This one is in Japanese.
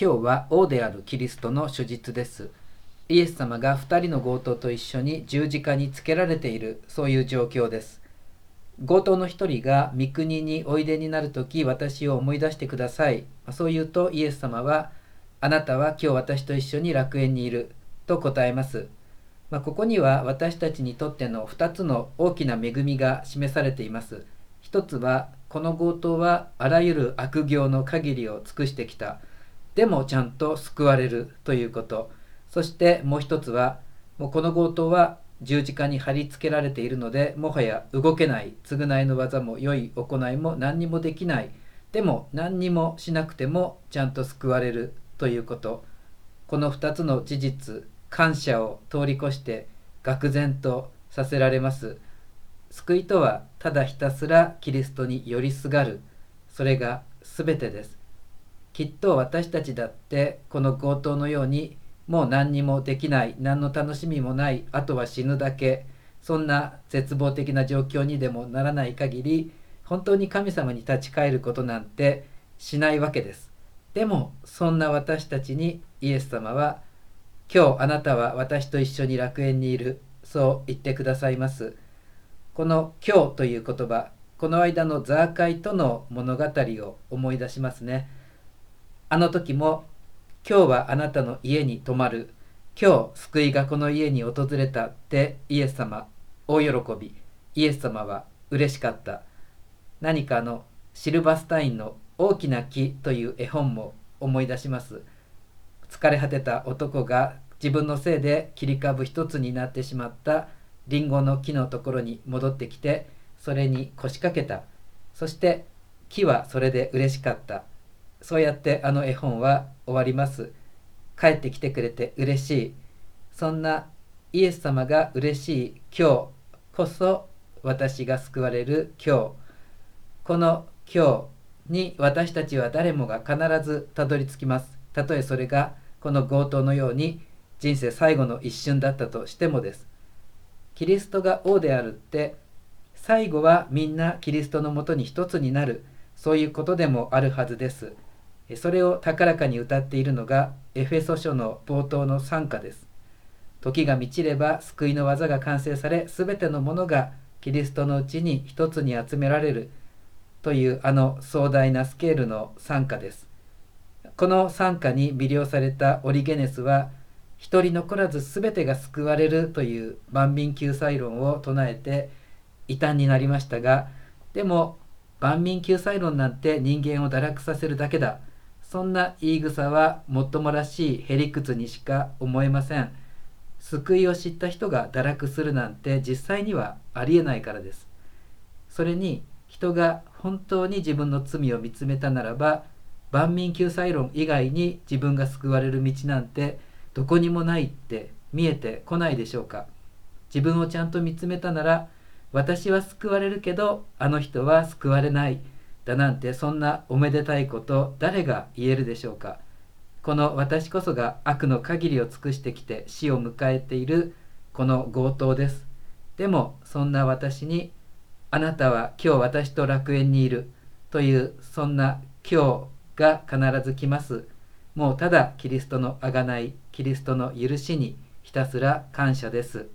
今日は王であるキリストの手術です。イエス様が2人の強盗と一緒に十字架につけられているそういう状況です。強盗の一人が御国においでになる時私を思い出してください。そう言うとイエス様はあなたは今日私と一緒に楽園にいると答えます。まあ、ここには私たちにとっての2つの大きな恵みが示されています。一つはこの強盗はあらゆる悪行の限りを尽くしてきた。でもちゃんと救われるということ。そしてもう一つはもうこの強盗は十字架に貼り付けられているのでもはや動けない。償いの技も良い行いも何にもできない。でも何にもしなくてもちゃんと救われるということ。この2つの事実感謝を通り越して愕然とさせられます。救いとはただひたすらキリストに寄りすがる。それが全てです。きっと私たちだってこの強盗のようにもう何にもできない何の楽しみもないあとは死ぬだけそんな絶望的な状況にでもならない限り本当に神様に立ち返ることなんてしないわけです。でもそんな私たちにイエス様は今日あなたは私と一緒に楽園にいるそう言ってくださいます。この「今日」という言葉この間のザーカイとの物語を思い出しますね。あの時も今日はあなたの家に泊まる。今日救いがこの家に訪れたってイエス様大喜び。イエス様は嬉しかった。何かのシルバスタインの大きな木という絵本も思い出します。疲れ果てた男が自分のせいで切り株一つになってしまったリンゴの木のところに戻ってきてそれに腰掛けた。そして木はそれで嬉しかった。そうやってあの絵本は終わります。帰ってきてくれて嬉しい。そんなイエス様が嬉しい今日こそ私が救われる今日。この今日に私たちは誰もが必ずたどり着きます。たとえそれがこの強盗のように人生最後の一瞬だったとしてもです。キリストが王であるって最後はみんなキリストのもとに一つになる。そういうことでもあるはずです。それを高らかに歌っているのがエフェソ書の冒頭の賛歌です。時が満ちれば救いの技が完成され全てのものがキリストのうちに一つに集められるというあの壮大なスケールの賛歌です。この賛歌に魅了されたオリゲネスは一人残らず全てが救われるという万民救済論を唱えて異端になりましたがでも万民救済論なんて人間を堕落させるだけだ。そんな言い草はもっともらしいへりくつにしか思えません。救いを知った人が堕落するなんて実際にはありえないからです。それに人が本当に自分の罪を見つめたならば万民救済論以外に自分が救われる道なんてどこにもないって見えてこないでしょうか。自分をちゃんと見つめたなら私は救われるけどあの人は救われない。だなんてそんなおめでたいこと誰が言えるでしょうかこの私こそが悪の限りを尽くしてきて死を迎えているこの強盗ですでもそんな私にあなたは今日私と楽園にいるというそんな今日が必ず来ます。もうただキリストの贖い、キリストの許しにひたすら感謝です。